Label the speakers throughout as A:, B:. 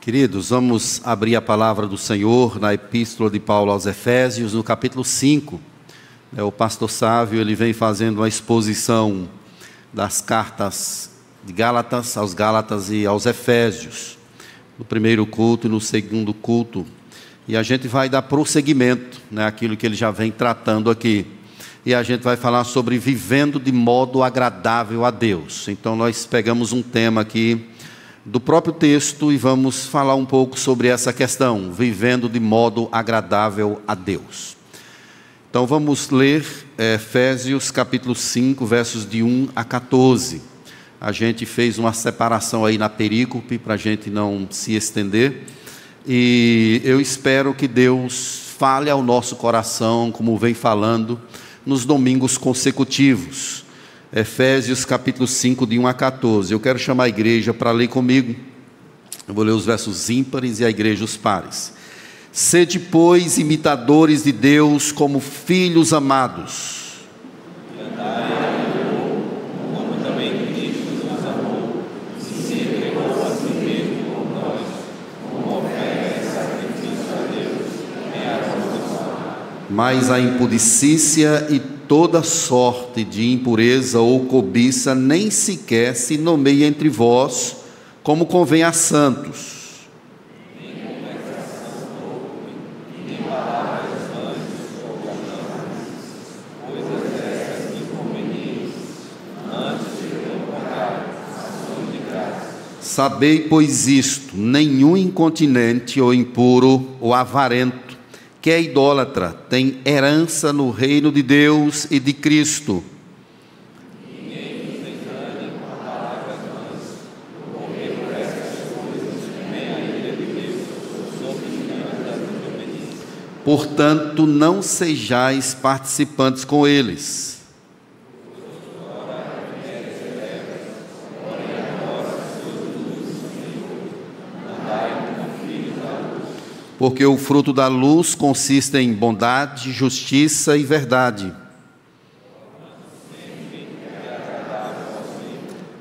A: Queridos, vamos abrir a palavra do Senhor na Epístola de Paulo aos Efésios, no capítulo 5. É, o pastor Sávio ele vem fazendo uma exposição das cartas de Gálatas aos Gálatas e aos Efésios, no primeiro culto e no segundo culto. E a gente vai dar prosseguimento né, àquilo que ele já vem tratando aqui. E a gente vai falar sobre vivendo de modo agradável a Deus. Então nós pegamos um tema aqui do próprio texto e vamos falar um pouco sobre essa questão, vivendo de modo agradável a Deus. Então vamos ler é, Efésios capítulo 5, versos de 1 a 14. A gente fez uma separação aí na perícope para a gente não se estender. E eu espero que Deus fale ao nosso coração, como vem falando nos domingos consecutivos. Efésios capítulo 5, de 1 a 14. Eu quero chamar a igreja para ler comigo. Eu vou ler os versos ímpares e a igreja os pares. Sede, pois, imitadores de Deus como filhos amados. Mas a impudicícia e toda sorte de impureza ou cobiça nem sequer se nomeia entre vós, como convém a santos. Sabei, pois, isto: nenhum incontinente ou impuro ou avarento que é idólatra tem herança no reino de Deus e de Cristo. Portanto, não sejais participantes com eles. Porque o fruto da luz consiste em bondade, justiça e verdade.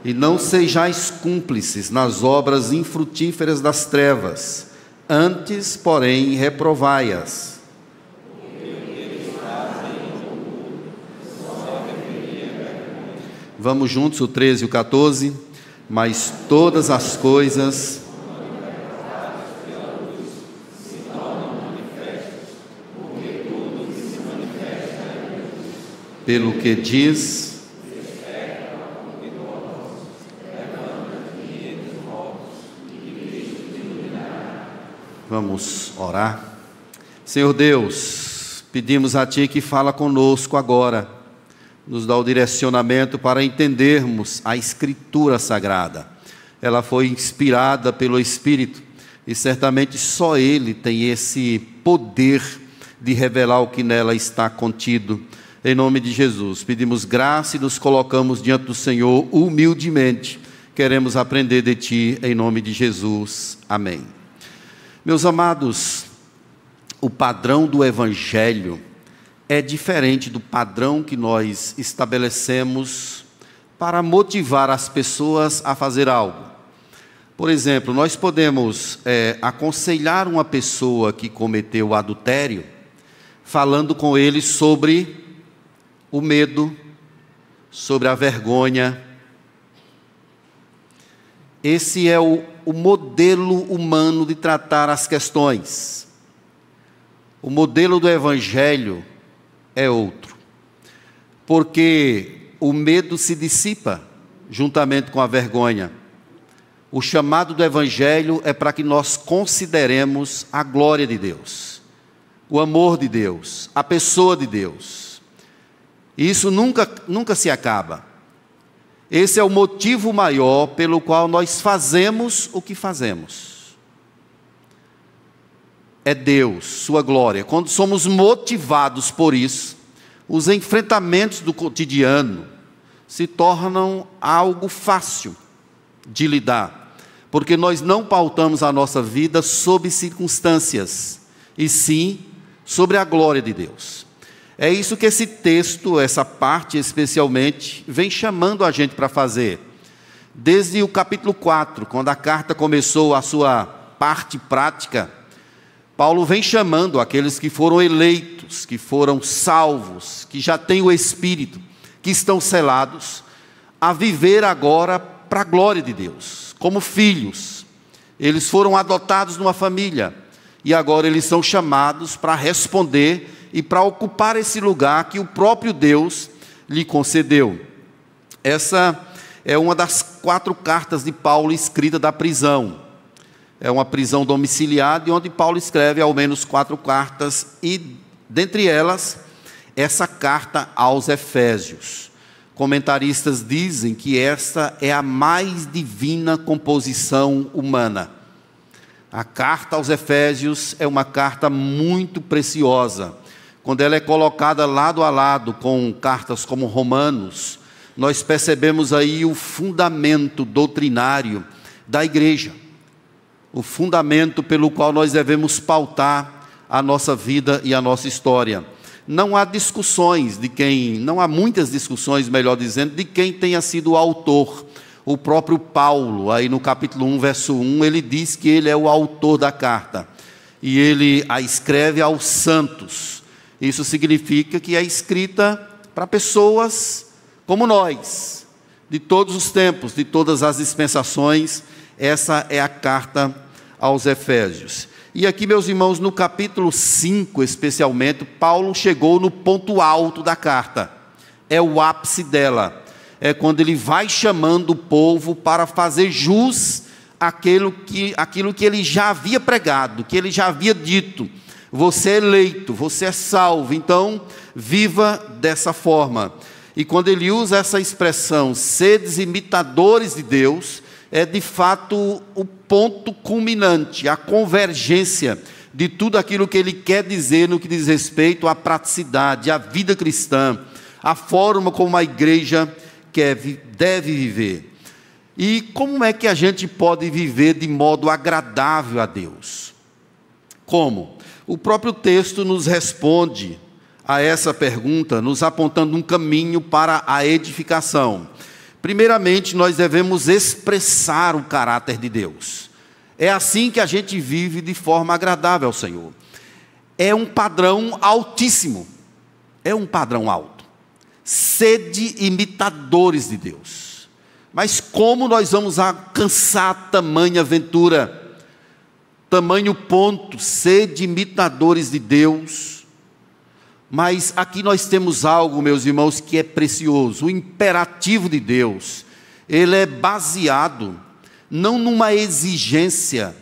A: E não sejais cúmplices nas obras infrutíferas das trevas, antes, porém, reprovai-as. Vamos juntos, o 13 e o 14. Mas todas as coisas pelo que diz. Vamos orar. Senhor Deus, pedimos a Ti que fala conosco agora, nos dá o direcionamento para entendermos a Escritura Sagrada. Ela foi inspirada pelo Espírito e certamente só Ele tem esse poder de revelar o que nela está contido. Em nome de Jesus, pedimos graça e nos colocamos diante do Senhor humildemente. Queremos aprender de Ti, em nome de Jesus. Amém. Meus amados, o padrão do Evangelho é diferente do padrão que nós estabelecemos para motivar as pessoas a fazer algo. Por exemplo, nós podemos é, aconselhar uma pessoa que cometeu adultério, falando com ele sobre o medo, sobre a vergonha. Esse é o, o modelo humano de tratar as questões. O modelo do Evangelho é outro, porque o medo se dissipa juntamente com a vergonha. O chamado do Evangelho é para que nós consideremos a glória de Deus, o amor de Deus, a pessoa de Deus. E isso nunca, nunca se acaba. Esse é o motivo maior pelo qual nós fazemos o que fazemos. É Deus, Sua glória. Quando somos motivados por isso, os enfrentamentos do cotidiano se tornam algo fácil de lidar, porque nós não pautamos a nossa vida sob circunstâncias, e sim sobre a glória de Deus. É isso que esse texto, essa parte especialmente, vem chamando a gente para fazer. Desde o capítulo 4, quando a carta começou a sua parte prática, Paulo vem chamando aqueles que foram eleitos, que foram salvos, que já têm o Espírito, que estão selados, a viver agora para a glória de Deus, como filhos. Eles foram adotados numa família e agora eles são chamados para responder e para ocupar esse lugar que o próprio Deus lhe concedeu. Essa é uma das quatro cartas de Paulo escrita da prisão. É uma prisão domiciliar, de onde Paulo escreve ao menos quatro cartas, e dentre elas, essa carta aos Efésios. Comentaristas dizem que esta é a mais divina composição humana. A carta aos Efésios é uma carta muito preciosa. Quando ela é colocada lado a lado com cartas como Romanos, nós percebemos aí o fundamento doutrinário da igreja, o fundamento pelo qual nós devemos pautar a nossa vida e a nossa história. Não há discussões de quem, não há muitas discussões, melhor dizendo, de quem tenha sido o autor. O próprio Paulo, aí no capítulo 1, verso 1, ele diz que ele é o autor da carta. E ele a escreve aos santos. Isso significa que é escrita para pessoas como nós, de todos os tempos, de todas as dispensações, essa é a carta aos Efésios. E aqui, meus irmãos, no capítulo 5, especialmente, Paulo chegou no ponto alto da carta. É o ápice dela. É quando ele vai chamando o povo para fazer jus àquilo que, àquilo que ele já havia pregado, que ele já havia dito. Você é eleito, você é salvo, então viva dessa forma. E quando ele usa essa expressão, sedes imitadores de Deus, é de fato o ponto culminante, a convergência de tudo aquilo que ele quer dizer no que diz respeito à praticidade, à vida cristã, à forma como a igreja quer, deve viver. E como é que a gente pode viver de modo agradável a Deus? Como? O próprio texto nos responde a essa pergunta, nos apontando um caminho para a edificação. Primeiramente, nós devemos expressar o caráter de Deus. É assim que a gente vive de forma agradável ao Senhor. É um padrão altíssimo. É um padrão alto. Sede imitadores de Deus. Mas como nós vamos alcançar tamanha aventura? Tamanho ponto, sede imitadores de Deus mas aqui nós temos algo, meus irmãos, que é precioso. O imperativo de Deus, ele é baseado não numa exigência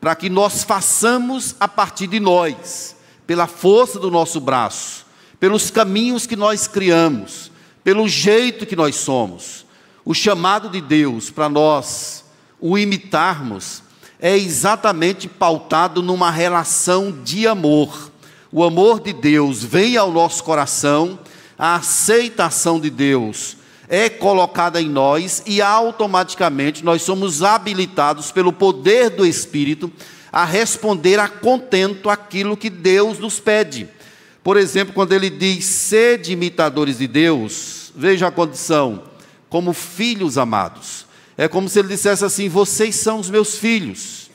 A: para que nós façamos a partir de nós, pela força do nosso braço, pelos caminhos que nós criamos, pelo jeito que nós somos. O chamado de Deus para nós o imitarmos é exatamente pautado numa relação de amor o amor de Deus vem ao nosso coração, a aceitação de Deus é colocada em nós e automaticamente nós somos habilitados pelo poder do Espírito a responder a contento aquilo que Deus nos pede. Por exemplo, quando ele diz sede imitadores de Deus, veja a condição, como filhos amados. É como se ele dissesse assim: vocês são os meus filhos.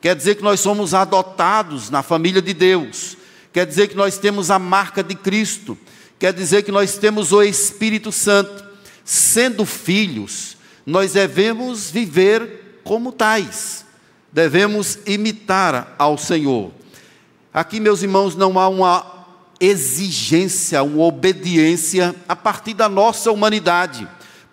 A: Quer dizer que nós somos adotados na família de Deus quer dizer que nós temos a marca de Cristo, quer dizer que nós temos o Espírito Santo. Sendo filhos, nós devemos viver como tais, devemos imitar ao Senhor. Aqui, meus irmãos, não há uma exigência, uma obediência a partir da nossa humanidade,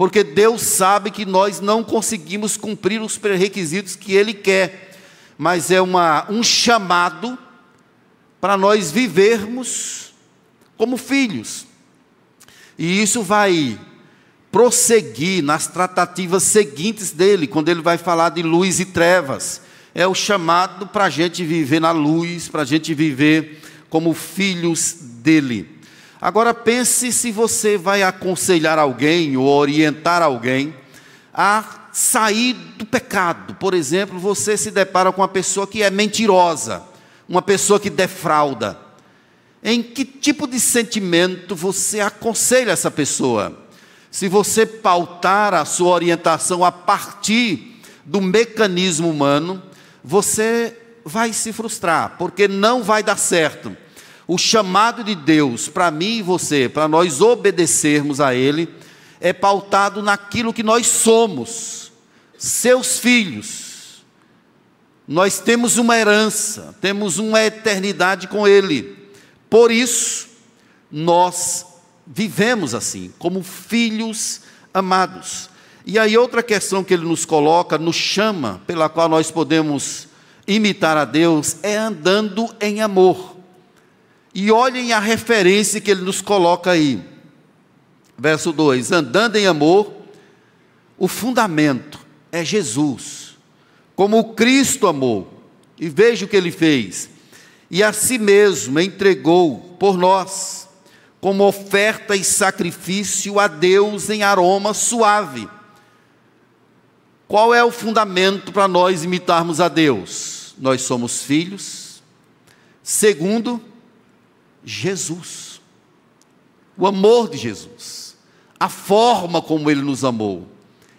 A: porque Deus sabe que nós não conseguimos cumprir os pré-requisitos que Ele quer, mas é uma, um chamado para nós vivermos como filhos. E isso vai prosseguir nas tratativas seguintes dele, quando ele vai falar de luz e trevas. É o chamado para a gente viver na luz, para a gente viver como filhos dele. Agora pense se você vai aconselhar alguém ou orientar alguém a sair do pecado. Por exemplo, você se depara com uma pessoa que é mentirosa uma pessoa que defrauda, em que tipo de sentimento você aconselha essa pessoa? Se você pautar a sua orientação a partir do mecanismo humano, você vai se frustrar, porque não vai dar certo. O chamado de Deus para mim e você, para nós obedecermos a Ele, é pautado naquilo que nós somos, seus filhos. Nós temos uma herança, temos uma eternidade com Ele. Por isso, nós vivemos assim, como filhos amados. E aí, outra questão que ele nos coloca, nos chama, pela qual nós podemos imitar a Deus, é andando em amor. E olhem a referência que ele nos coloca aí. Verso 2: Andando em amor, o fundamento é Jesus, como Cristo amou. E veja o que ele fez. E a si mesmo entregou por nós, como oferta e sacrifício a Deus em aroma suave. Qual é o fundamento para nós imitarmos a Deus? Nós somos filhos. Segundo, Jesus. O amor de Jesus. A forma como ele nos amou.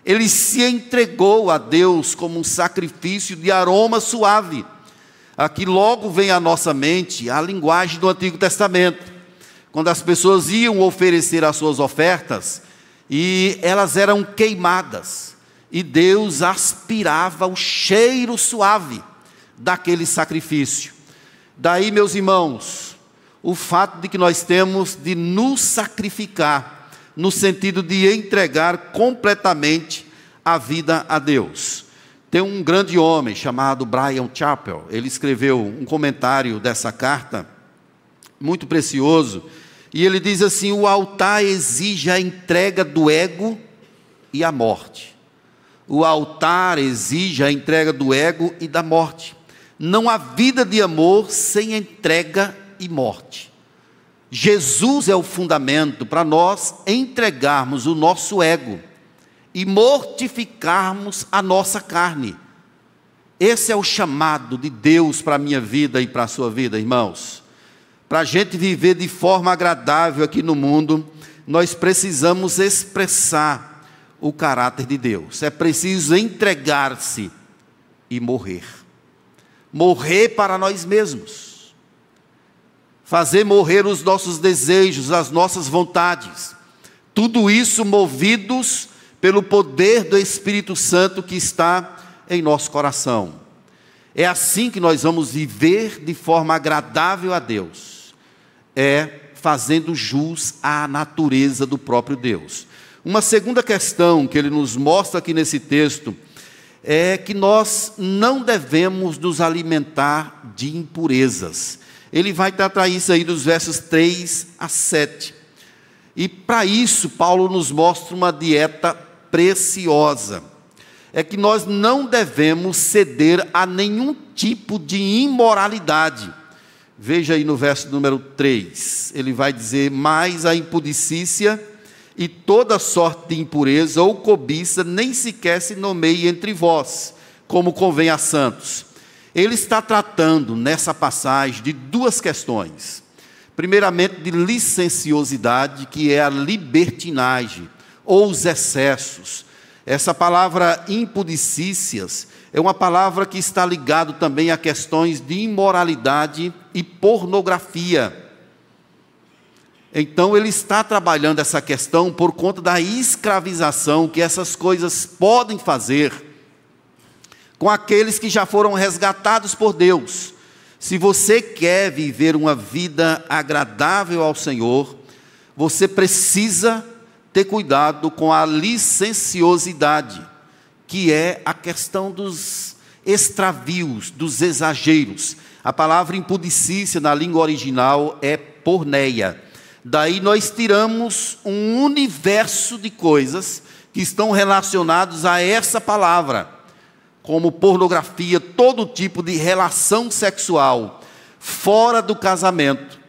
A: Ele se entregou a Deus como um sacrifício de aroma suave. Aqui logo vem à nossa mente a linguagem do Antigo Testamento. Quando as pessoas iam oferecer as suas ofertas e elas eram queimadas, e Deus aspirava o cheiro suave daquele sacrifício. Daí, meus irmãos, o fato de que nós temos de nos sacrificar, no sentido de entregar completamente a vida a Deus. Tem um grande homem chamado Brian Chappell, ele escreveu um comentário dessa carta, muito precioso, e ele diz assim: o altar exige a entrega do ego e a morte. O altar exige a entrega do ego e da morte. Não há vida de amor sem entrega e morte. Jesus é o fundamento para nós entregarmos o nosso ego e mortificarmos a nossa carne. Esse é o chamado de Deus para a minha vida e para a sua vida, irmãos. Para a gente viver de forma agradável aqui no mundo, nós precisamos expressar o caráter de Deus. É preciso entregar-se e morrer. Morrer para nós mesmos fazer morrer os nossos desejos, as nossas vontades. Tudo isso movidos pelo poder do Espírito Santo que está em nosso coração. É assim que nós vamos viver de forma agradável a Deus. É fazendo jus à natureza do próprio Deus. Uma segunda questão que ele nos mostra aqui nesse texto é que nós não devemos nos alimentar de impurezas ele vai tratar isso aí dos versos 3 a 7. E para isso, Paulo nos mostra uma dieta preciosa. É que nós não devemos ceder a nenhum tipo de imoralidade. Veja aí no verso número 3, ele vai dizer: Mais a impudicícia e toda sorte de impureza ou cobiça nem sequer se nomeie entre vós, como convém a santos ele está tratando nessa passagem de duas questões. Primeiramente, de licenciosidade, que é a libertinagem ou os excessos. Essa palavra impudicícias é uma palavra que está ligado também a questões de imoralidade e pornografia. Então ele está trabalhando essa questão por conta da escravização que essas coisas podem fazer com aqueles que já foram resgatados por Deus. Se você quer viver uma vida agradável ao Senhor, você precisa ter cuidado com a licenciosidade, que é a questão dos extravios, dos exageros. A palavra impudicícia na língua original é porneia. Daí nós tiramos um universo de coisas que estão relacionados a essa palavra como pornografia, todo tipo de relação sexual fora do casamento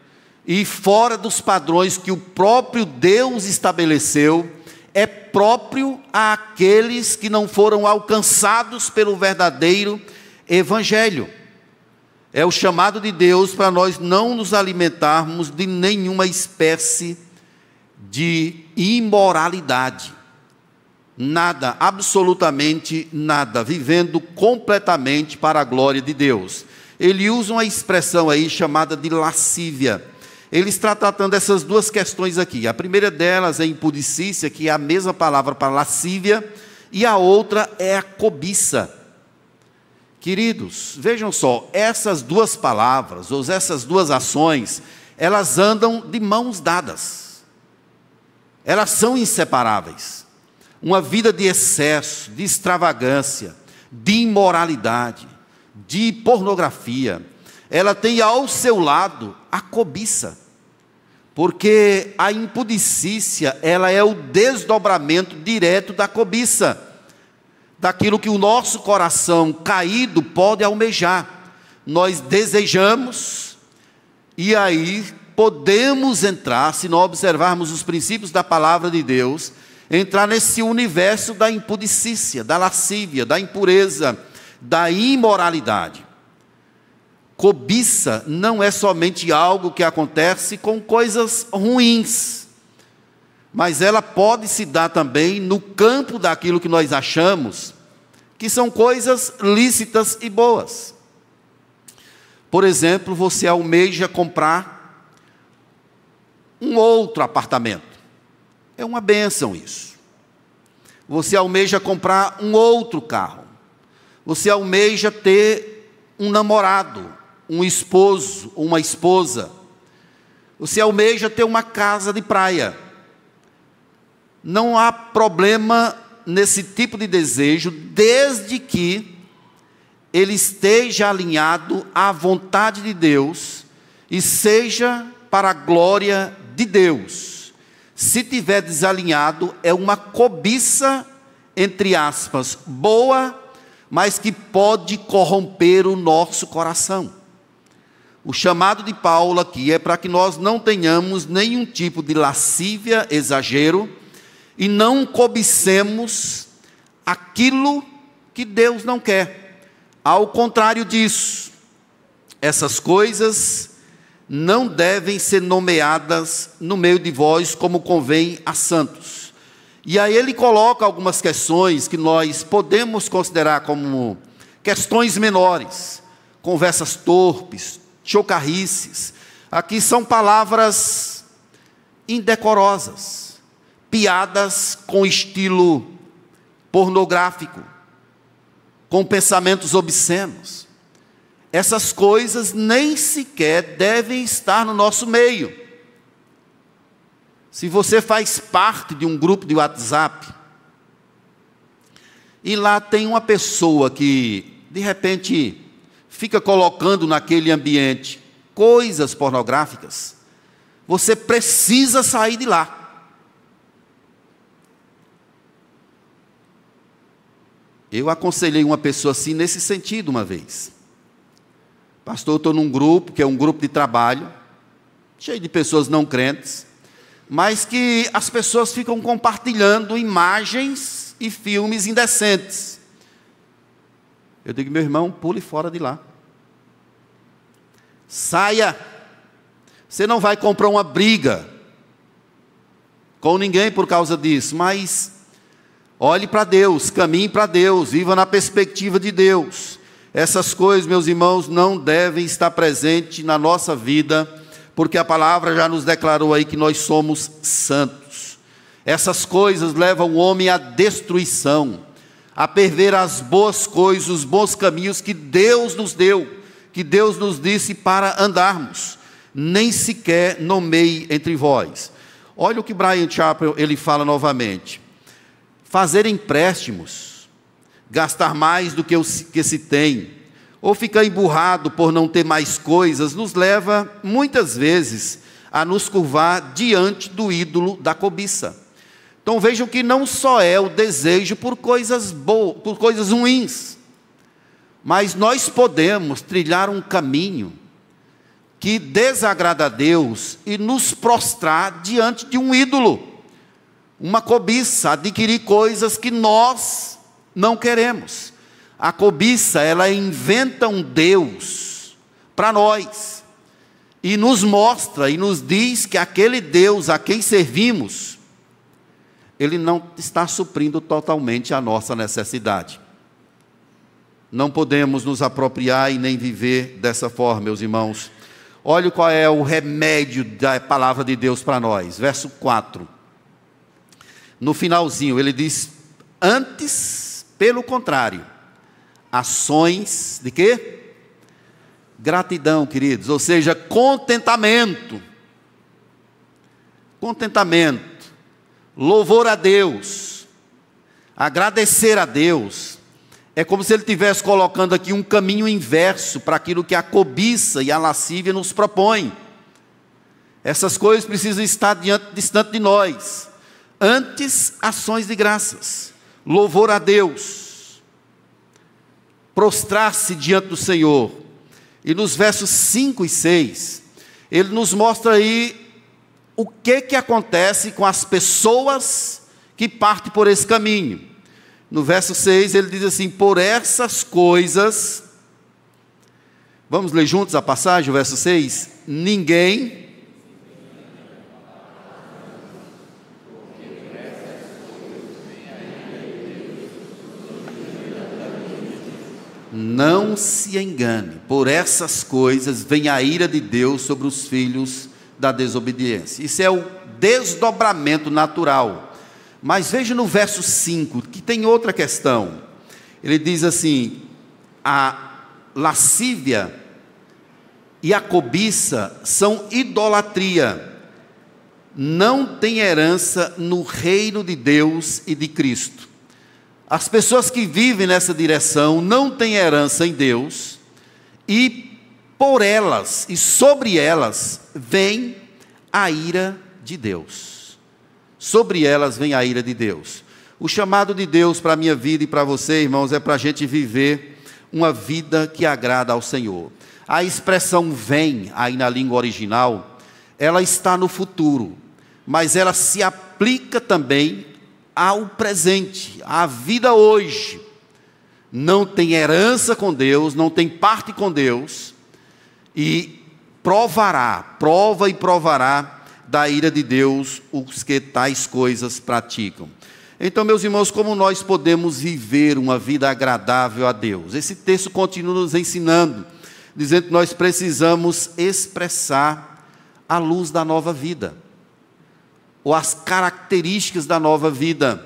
A: e fora dos padrões que o próprio Deus estabeleceu, é próprio àqueles que não foram alcançados pelo verdadeiro evangelho. É o chamado de Deus para nós não nos alimentarmos de nenhuma espécie de imoralidade. Nada, absolutamente nada, vivendo completamente para a glória de Deus. Ele usa uma expressão aí chamada de lascívia. Ele está tratando essas duas questões aqui. A primeira delas é impudicícia, que é a mesma palavra para lascívia, e a outra é a cobiça. Queridos, vejam só, essas duas palavras, ou essas duas ações, elas andam de mãos dadas. Elas são inseparáveis uma vida de excesso, de extravagância, de imoralidade, de pornografia, ela tem ao seu lado a cobiça. Porque a impudicícia, ela é o desdobramento direto da cobiça, daquilo que o nosso coração caído pode almejar. Nós desejamos e aí podemos entrar, se não observarmos os princípios da palavra de Deus, entrar nesse universo da impudicícia, da lascívia, da impureza, da imoralidade. Cobiça não é somente algo que acontece com coisas ruins, mas ela pode se dar também no campo daquilo que nós achamos que são coisas lícitas e boas. Por exemplo, você almeja comprar um outro apartamento. É uma benção isso. Você almeja comprar um outro carro. Você almeja ter um namorado, um esposo, uma esposa. Você almeja ter uma casa de praia. Não há problema nesse tipo de desejo, desde que ele esteja alinhado à vontade de Deus e seja para a glória de Deus. Se tiver desalinhado, é uma cobiça, entre aspas, boa, mas que pode corromper o nosso coração. O chamado de Paulo aqui é para que nós não tenhamos nenhum tipo de lascívia, exagero, e não cobicemos aquilo que Deus não quer. Ao contrário disso, essas coisas não devem ser nomeadas no meio de vós como convém a santos. E aí ele coloca algumas questões que nós podemos considerar como questões menores, conversas torpes, chocarrices. Aqui são palavras indecorosas, piadas com estilo pornográfico, com pensamentos obscenos. Essas coisas nem sequer devem estar no nosso meio. Se você faz parte de um grupo de WhatsApp, e lá tem uma pessoa que, de repente, fica colocando naquele ambiente coisas pornográficas, você precisa sair de lá. Eu aconselhei uma pessoa assim nesse sentido uma vez. Pastor, estou num grupo, que é um grupo de trabalho, cheio de pessoas não crentes, mas que as pessoas ficam compartilhando imagens e filmes indecentes. Eu digo, meu irmão, pule fora de lá. Saia. Você não vai comprar uma briga com ninguém por causa disso, mas olhe para Deus, caminhe para Deus, viva na perspectiva de Deus. Essas coisas, meus irmãos, não devem estar presentes na nossa vida, porque a palavra já nos declarou aí que nós somos santos. Essas coisas levam o homem à destruição, a perder as boas coisas, os bons caminhos que Deus nos deu, que Deus nos disse para andarmos. Nem sequer nomeie entre vós. Olha o que Brian Chappell ele fala novamente. Fazer empréstimos gastar mais do que, se tem, ou ficar emburrado por não ter mais coisas, nos leva, muitas vezes, a nos curvar diante do ídolo da cobiça. Então vejam que não só é o desejo por coisas boas, por coisas ruins, mas nós podemos trilhar um caminho que desagrada a Deus e nos prostrar diante de um ídolo, uma cobiça, adquirir coisas que nós não queremos. A cobiça, ela inventa um Deus para nós e nos mostra e nos diz que aquele Deus a quem servimos ele não está suprindo totalmente a nossa necessidade. Não podemos nos apropriar e nem viver dessa forma, meus irmãos. Olha qual é o remédio da palavra de Deus para nós. Verso 4. No finalzinho, ele diz: Antes, pelo contrário, ações de quê? Gratidão, queridos, ou seja, contentamento. Contentamento, louvor a Deus, agradecer a Deus. É como se ele estivesse colocando aqui um caminho inverso para aquilo que a cobiça e a lascívia nos propõem. Essas coisas precisam estar diante, distante de nós. Antes, ações de graças, louvor a Deus, prostrar-se diante do Senhor. E nos versos 5 e 6, ele nos mostra aí o que que acontece com as pessoas que partem por esse caminho. No verso 6 ele diz assim: Por essas coisas, vamos ler juntos a passagem, o verso 6: Ninguém Não se engane, por essas coisas vem a ira de Deus sobre os filhos da desobediência. Isso é o desdobramento natural. Mas veja no verso 5, que tem outra questão. Ele diz assim: a lascívia e a cobiça são idolatria, não tem herança no reino de Deus e de Cristo. As pessoas que vivem nessa direção não têm herança em Deus, e por elas e sobre elas vem a ira de Deus. Sobre elas vem a ira de Deus. O chamado de Deus para a minha vida e para você, irmãos, é para a gente viver uma vida que agrada ao Senhor. A expressão vem, aí na língua original, ela está no futuro, mas ela se aplica também ao presente, à vida hoje. Não tem herança com Deus, não tem parte com Deus, e provará, prova e provará da ira de Deus os que tais coisas praticam. Então, meus irmãos, como nós podemos viver uma vida agradável a Deus? Esse texto continua nos ensinando, dizendo que nós precisamos expressar a luz da nova vida ou as características da nova vida.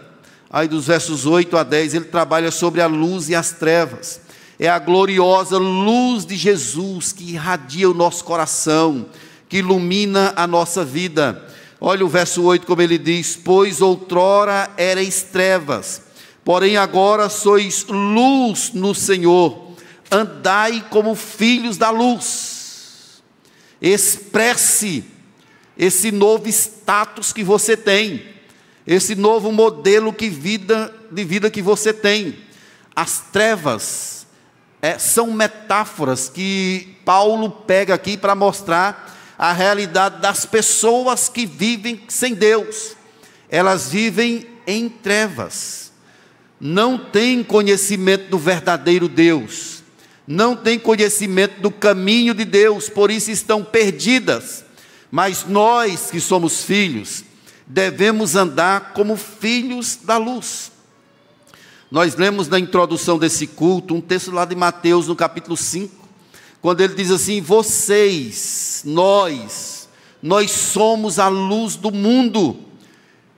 A: Aí dos versos 8 a 10, ele trabalha sobre a luz e as trevas. É a gloriosa luz de Jesus que irradia o nosso coração, que ilumina a nossa vida. Olha o verso 8 como ele diz: Pois outrora erais trevas, porém agora sois luz no Senhor. Andai como filhos da luz. Expresse esse novo status que você tem, esse novo modelo que vida, de vida que você tem. As trevas é, são metáforas que Paulo pega aqui para mostrar a realidade das pessoas que vivem sem Deus. Elas vivem em trevas, não têm conhecimento do verdadeiro Deus, não têm conhecimento do caminho de Deus, por isso estão perdidas mas nós que somos filhos, devemos andar como filhos da luz. Nós lemos na introdução desse culto um texto lá de Mateus, no capítulo 5, quando ele diz assim: Vocês, nós, nós somos a luz do mundo.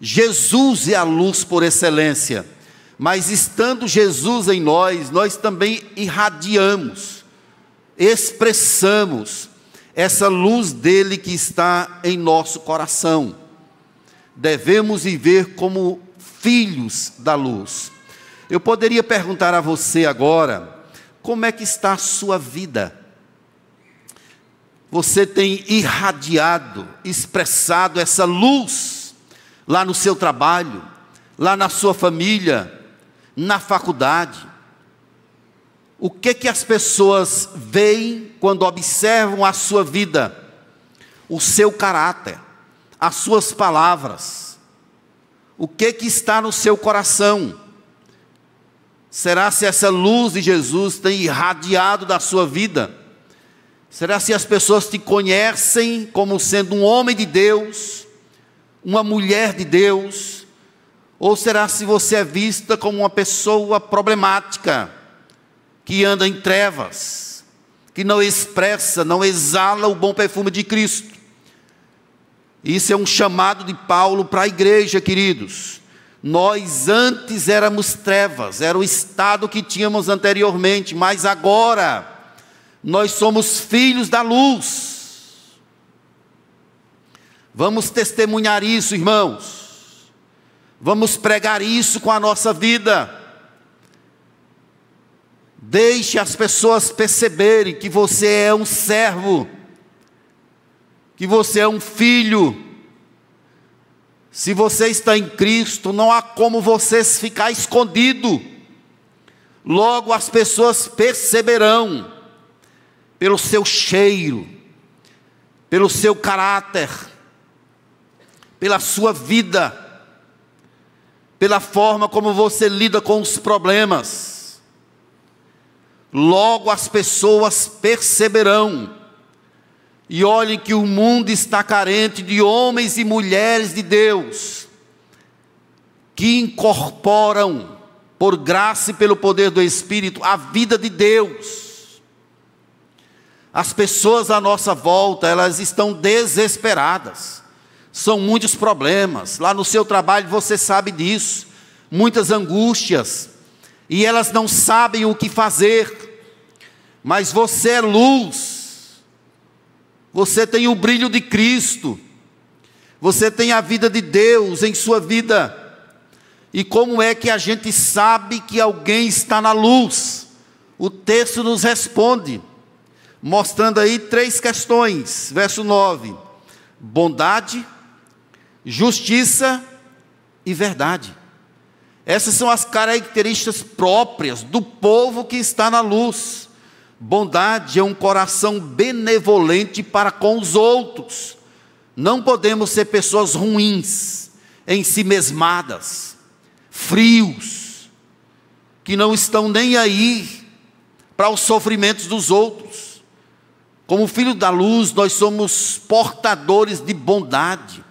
A: Jesus é a luz por excelência. Mas estando Jesus em nós, nós também irradiamos, expressamos essa luz dele que está em nosso coração. Devemos viver como filhos da luz. Eu poderia perguntar a você agora, como é que está a sua vida? Você tem irradiado, expressado essa luz lá no seu trabalho, lá na sua família, na faculdade? O que que as pessoas veem quando observam a sua vida? O seu caráter, as suas palavras. O que que está no seu coração? Será se essa luz de Jesus tem irradiado da sua vida? Será se as pessoas te conhecem como sendo um homem de Deus, uma mulher de Deus, Ou será se você é vista como uma pessoa problemática, que anda em trevas, que não expressa, não exala o bom perfume de Cristo? Isso é um chamado de Paulo para a igreja, queridos. Nós antes éramos trevas, era o estado que tínhamos anteriormente, mas agora nós somos filhos da luz. Vamos testemunhar isso, irmãos. Vamos pregar isso com a nossa vida. Deixe as pessoas perceberem que você é um servo, que você é um filho. Se você está em Cristo, não há como você ficar escondido. Logo as pessoas perceberão, pelo seu cheiro, pelo seu caráter, pela sua vida pela forma como você lida com os problemas. Logo as pessoas perceberão. E olhem que o mundo está carente de homens e mulheres de Deus que incorporam, por graça e pelo poder do Espírito, a vida de Deus. As pessoas à nossa volta, elas estão desesperadas são muitos problemas. Lá no seu trabalho você sabe disso, muitas angústias, e elas não sabem o que fazer. Mas você é luz, você tem o brilho de Cristo, você tem a vida de Deus em sua vida. E como é que a gente sabe que alguém está na luz? O texto nos responde, mostrando aí três questões. Verso 9: bondade, justiça e verdade. Essas são as características próprias do povo que está na luz. Bondade é um coração benevolente para com os outros. Não podemos ser pessoas ruins, em si mesmadas, frios, que não estão nem aí para os sofrimentos dos outros. Como filho da luz, nós somos portadores de bondade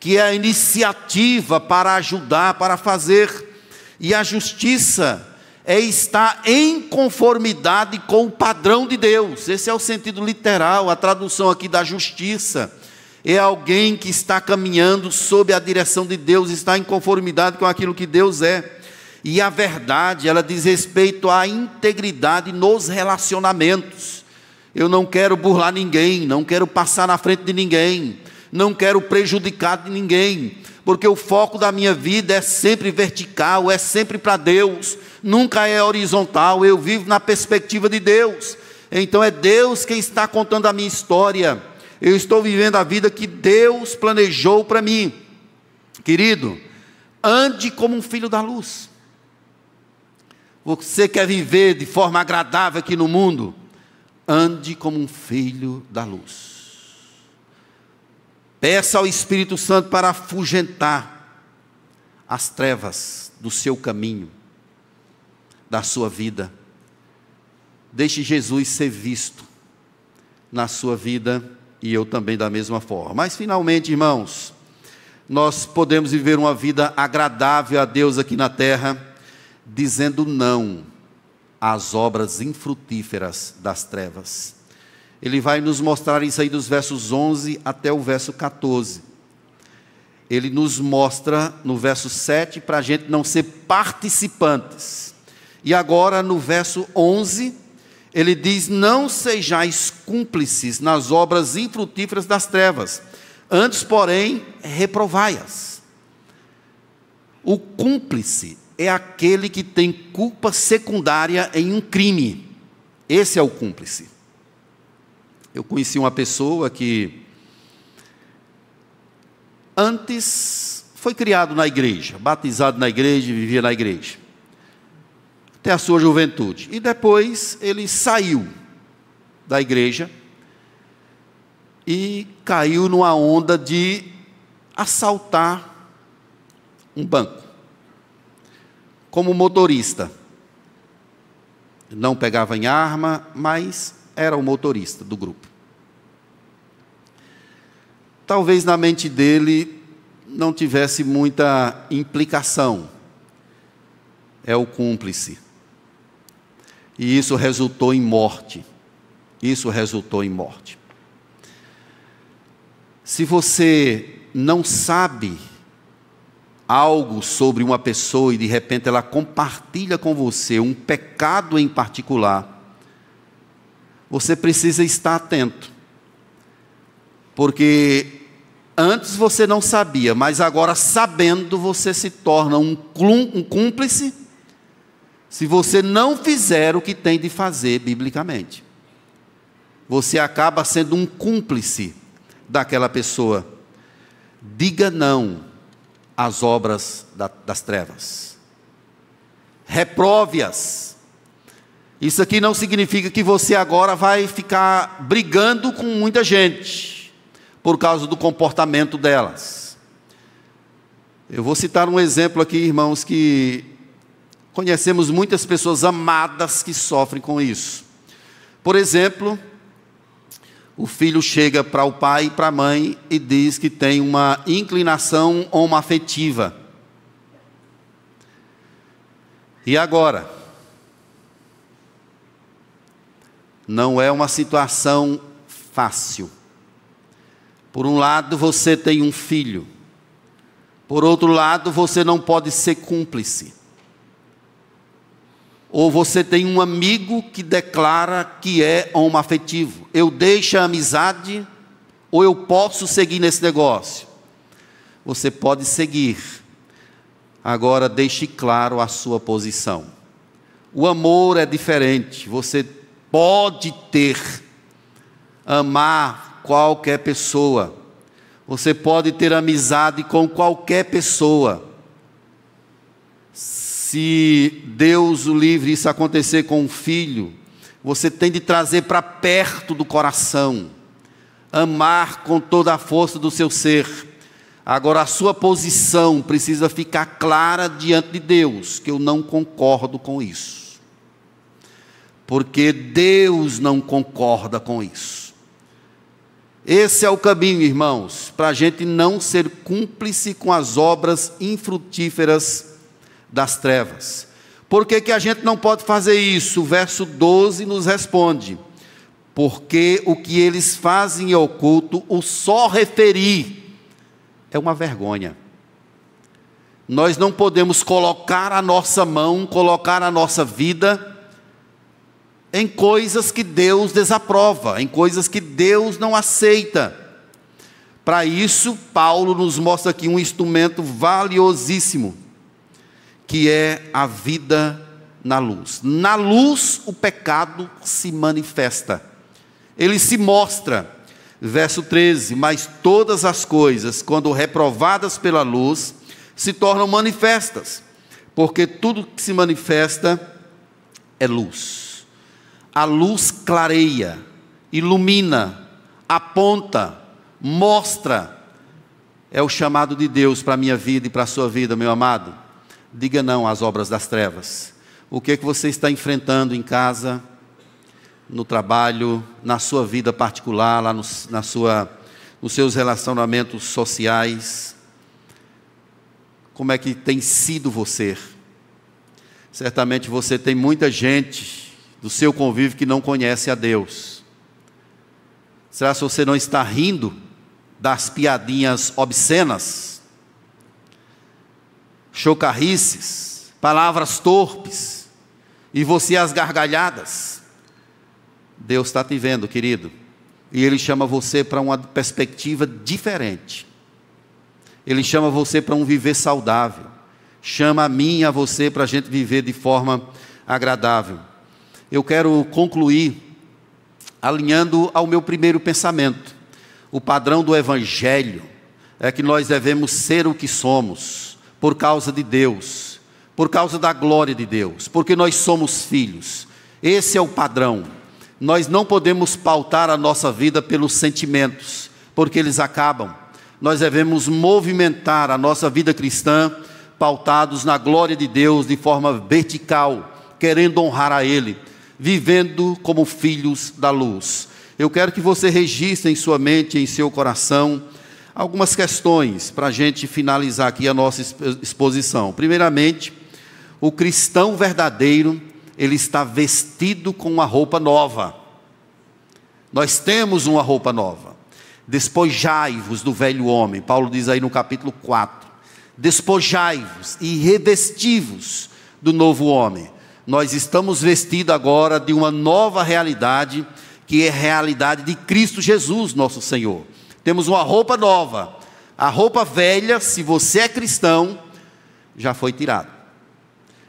A: que é a iniciativa para ajudar, para fazer. E a justiça é estar em conformidade com o padrão de Deus. Esse é o sentido literal, a tradução aqui da justiça. É alguém que está caminhando sob a direção de Deus, está em conformidade com aquilo que Deus é. E a verdade, ela diz respeito à integridade nos relacionamentos. Eu não quero burlar ninguém, não quero passar na frente de ninguém não quero prejudicar ninguém, porque o foco da minha vida é sempre vertical, é sempre para Deus, nunca é horizontal, eu vivo na perspectiva de Deus. Então é Deus quem está contando a minha história. Eu estou vivendo a vida que Deus planejou para mim. Querido, ande como um filho da luz. Você quer viver de forma agradável aqui no mundo? Ande como um filho da luz. Peça ao Espírito Santo para afugentar as trevas do seu caminho, da sua vida. Deixe Jesus ser visto na sua vida e eu também da mesma forma. Mas finalmente, irmãos, nós podemos viver uma vida agradável a Deus aqui na terra, dizendo não às obras infrutíferas das trevas. Ele vai nos mostrar isso aí dos versos 11 até o verso 14. Ele nos mostra no verso 7 para a gente não ser participantes. E agora no verso 11, ele diz: Não sejais cúmplices nas obras infrutíferas das trevas, antes, porém, reprovai-as. O cúmplice é aquele que tem culpa secundária em um crime. Esse é o cúmplice. Eu conheci uma pessoa que antes foi criado na igreja, batizado na igreja, vivia na igreja, até a sua juventude. E depois ele saiu da igreja e caiu numa onda de assaltar um banco. Como motorista. Não pegava em arma, mas era o motorista do grupo. Talvez na mente dele não tivesse muita implicação. É o cúmplice. E isso resultou em morte. Isso resultou em morte. Se você não sabe algo sobre uma pessoa e de repente ela compartilha com você um pecado em particular, você precisa estar atento. Porque antes você não sabia, mas agora sabendo você se torna um cúmplice se você não fizer o que tem de fazer biblicamente. Você acaba sendo um cúmplice daquela pessoa. Diga não às obras das trevas. Reprove-as. Isso aqui não significa que você agora vai ficar brigando com muita gente por causa do comportamento delas. Eu vou citar um exemplo aqui, irmãos, que Conhecemos muitas pessoas amadas que sofrem com isso. Por exemplo, o filho chega para o pai e para a mãe e diz que tem uma inclinação homoafetiva. E agora? Não é uma situação fácil. Por um lado, você tem um filho. Por outro lado, você não pode ser cúmplice. Ou você tem um amigo que declara que é homoafetivo. Eu deixo a amizade ou eu posso seguir nesse negócio? Você pode seguir. Agora deixe claro a sua posição. O amor é diferente. Você pode ter, amar qualquer pessoa. Você pode ter amizade com qualquer pessoa se Deus o livre isso acontecer com um filho, você tem de trazer para perto do coração, amar com toda a força do seu ser. Agora, a sua posição precisa ficar clara diante de Deus, que eu não concordo com isso. Porque Deus não concorda com isso. Esse é o caminho, irmãos, para a gente não ser cúmplice com as obras infrutíferas das trevas. Por que, que a gente não pode fazer isso? O verso 12 nos responde: porque o que eles fazem em oculto, o só referir, é uma vergonha. Nós não podemos colocar a nossa mão, colocar a nossa vida em coisas que Deus desaprova, em coisas que Deus não aceita. Para isso, Paulo nos mostra aqui um instrumento valiosíssimo que é a vida na luz. Na luz, o pecado se manifesta, ele se mostra. Verso 13: Mas todas as coisas, quando reprovadas pela luz, se tornam manifestas, porque tudo que se manifesta é luz. A luz clareia, ilumina, aponta, mostra. É o chamado de Deus para a minha vida e para a sua vida, meu amado. Diga não às obras das trevas. O que é que você está enfrentando em casa, no trabalho, na sua vida particular, lá no, na sua, nos seus relacionamentos sociais? Como é que tem sido você? Certamente você tem muita gente do seu convívio que não conhece a Deus. Será que você não está rindo das piadinhas obscenas? chocarrices, palavras torpes, e você as gargalhadas. Deus está te vendo, querido, e Ele chama você para uma perspectiva diferente. Ele chama você para um viver saudável. Chama a mim e a você para a gente viver de forma agradável. Eu quero concluir alinhando ao meu primeiro pensamento. O padrão do Evangelho é que nós devemos ser o que somos por causa de Deus, por causa da glória de Deus, porque nós somos filhos. Esse é o padrão. Nós não podemos pautar a nossa vida pelos sentimentos, porque eles acabam. Nós devemos movimentar a nossa vida cristã pautados na glória de Deus de forma vertical, querendo honrar a Ele, vivendo como filhos da luz. Eu quero que você registre em sua mente, em seu coração, algumas questões para a gente finalizar aqui a nossa exposição. Primeiramente, o cristão verdadeiro, ele está vestido com uma roupa nova. Nós temos uma roupa nova. Despojai-vos do velho homem. Paulo diz aí no capítulo 4. Despojai-vos e revesti-vos do novo homem. Nós estamos vestidos agora de uma nova realidade, que é a realidade de Cristo Jesus, nosso Senhor. Temos uma roupa nova. A roupa velha, se você é cristão, já foi tirada.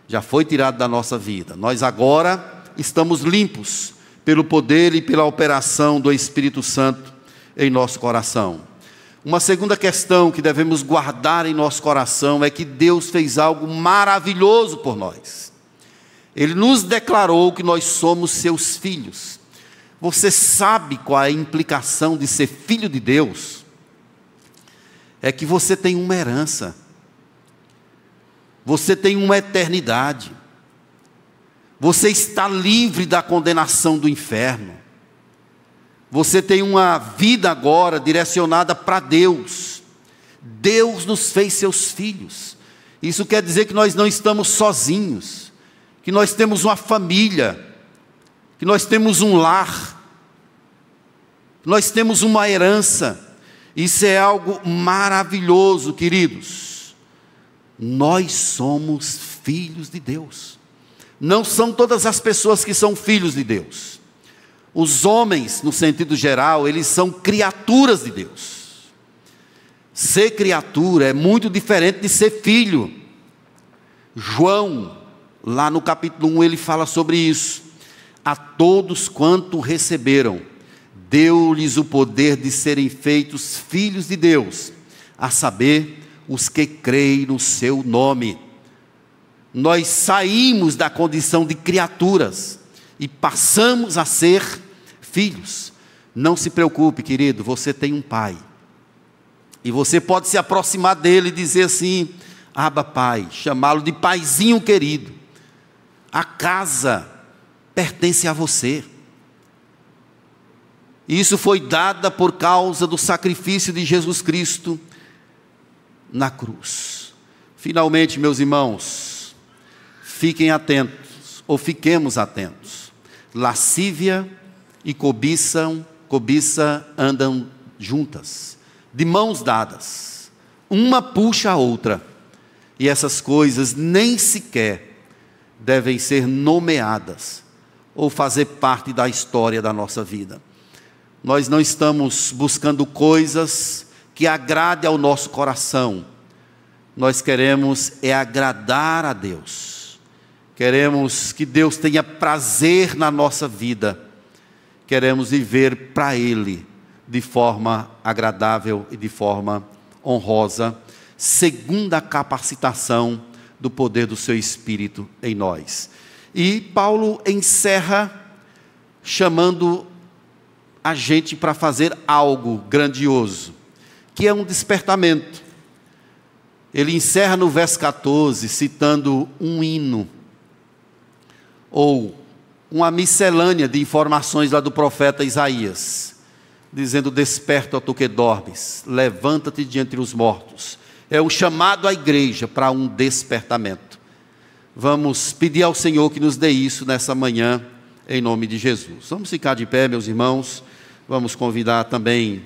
A: Já foi tirada da nossa vida. Nós agora estamos limpos pelo poder e pela operação do Espírito Santo em nosso coração. Uma segunda questão que devemos guardar em nosso coração é que Deus fez algo maravilhoso por nós. Ele nos declarou que nós somos seus filhos. Você sabe qual é a implicação de ser filho de Deus? É que você tem uma herança, você tem uma eternidade, você está livre da condenação do inferno, você tem uma vida agora direcionada para Deus. Deus nos fez seus filhos. Isso quer dizer que nós não estamos sozinhos, que nós temos uma família, que nós temos um lar, que nós temos uma herança. Isso é algo maravilhoso, queridos. Nós somos filhos de Deus. Não são todas as pessoas que são filhos de Deus. Os homens, no sentido geral, eles são criaturas de Deus. Ser criatura é muito diferente de ser filho. João, lá no capítulo 1, ele fala sobre isso. A todos quanto receberam, deu-lhes o poder de serem feitos filhos de Deus, a saber, os que creem no seu nome. Nós saímos da condição de criaturas e passamos a ser filhos. Não se preocupe, querido, você tem um pai. E você pode se aproximar dele e dizer assim: Aba, pai, chamá-lo de paizinho querido. A casa pertence a você. Isso foi dada por causa do sacrifício de Jesus Cristo na cruz. Finalmente, meus irmãos, fiquem atentos, ou fiquemos atentos lascívia e cobiçam, cobiça andam juntas, de mãos dadas. Uma puxa a outra. E essas coisas nem sequer devem ser nomeadas ou fazer parte da história da nossa vida. Nós não estamos buscando coisas que agrade ao nosso coração. Nós queremos é agradar a Deus. Queremos que Deus tenha prazer na nossa vida. Queremos viver para Ele de forma agradável e de forma honrosa, segundo a capacitação do poder do Seu Espírito em nós. E Paulo encerra chamando a gente para fazer algo grandioso, que é um despertamento. Ele encerra no verso 14, citando um hino ou uma miscelânea de informações lá do profeta Isaías, dizendo: Desperta, tu que dormes, levanta-te de entre os mortos. É um chamado à igreja para um despertamento. Vamos pedir ao Senhor que nos dê isso nessa manhã, em nome de Jesus. Vamos ficar de pé, meus irmãos. Vamos convidar também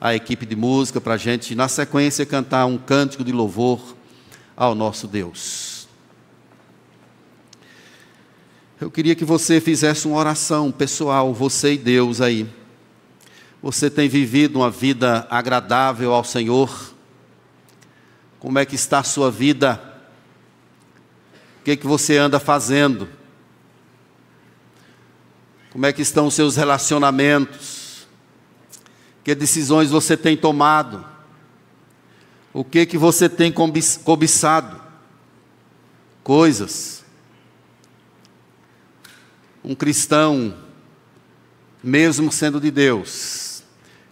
A: a equipe de música para a gente, na sequência, cantar um cântico de louvor ao nosso Deus. Eu queria que você fizesse uma oração pessoal, você e Deus aí. Você tem vivido uma vida agradável ao Senhor? Como é que está a sua vida? O que, é que você anda fazendo? Como é que estão os seus relacionamentos? Que decisões você tem tomado? O que que você tem cobiçado? Coisas um cristão, mesmo sendo de Deus,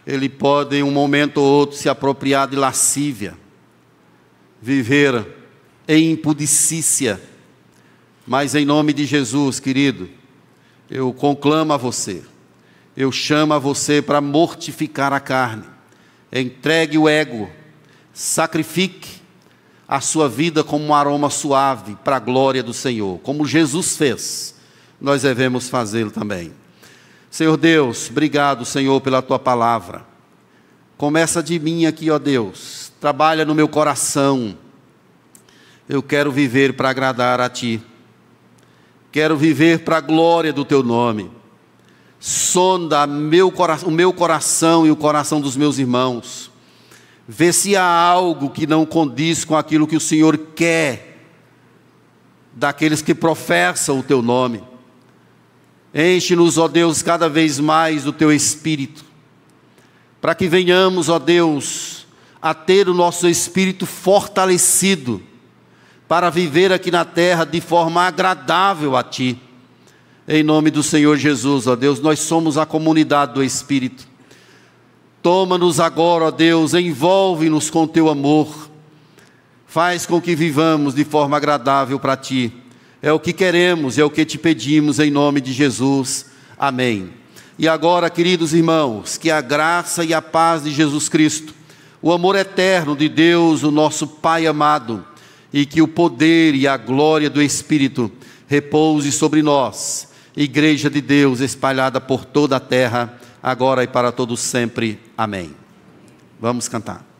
A: ele pode em um momento ou outro se apropriar de lascívia, viver em impudicícia, mas em nome de Jesus, querido, eu conclamo a você, eu chamo a você para mortificar a carne. entregue o ego, sacrifique a sua vida como um aroma suave para a glória do Senhor, como Jesus fez, nós devemos fazê-lo também. Senhor Deus, obrigado, Senhor, pela tua palavra. Começa de mim aqui, ó Deus, trabalha no meu coração. Eu quero viver para agradar a Ti, quero viver para a glória do Teu nome. Sonda meu, o meu coração e o coração dos meus irmãos Vê se há algo que não condiz com aquilo que o Senhor quer daqueles que professam o teu nome. Enche-nos, ó Deus, cada vez mais do teu espírito, para que venhamos, ó Deus, a ter o nosso espírito fortalecido para viver aqui na terra de forma agradável a ti. Em nome do Senhor Jesus, ó Deus, nós somos a comunidade do Espírito. Toma-nos agora, ó Deus, envolve-nos com teu amor. Faz com que vivamos de forma agradável para ti. É o que queremos, é o que te pedimos em nome de Jesus. Amém. E agora, queridos irmãos, que a graça e a paz de Jesus Cristo, o amor eterno de Deus, o nosso Pai amado, e que o poder e a glória do Espírito repouse sobre nós, Igreja de Deus espalhada por toda a terra agora e para todos sempre. Amém. Vamos cantar.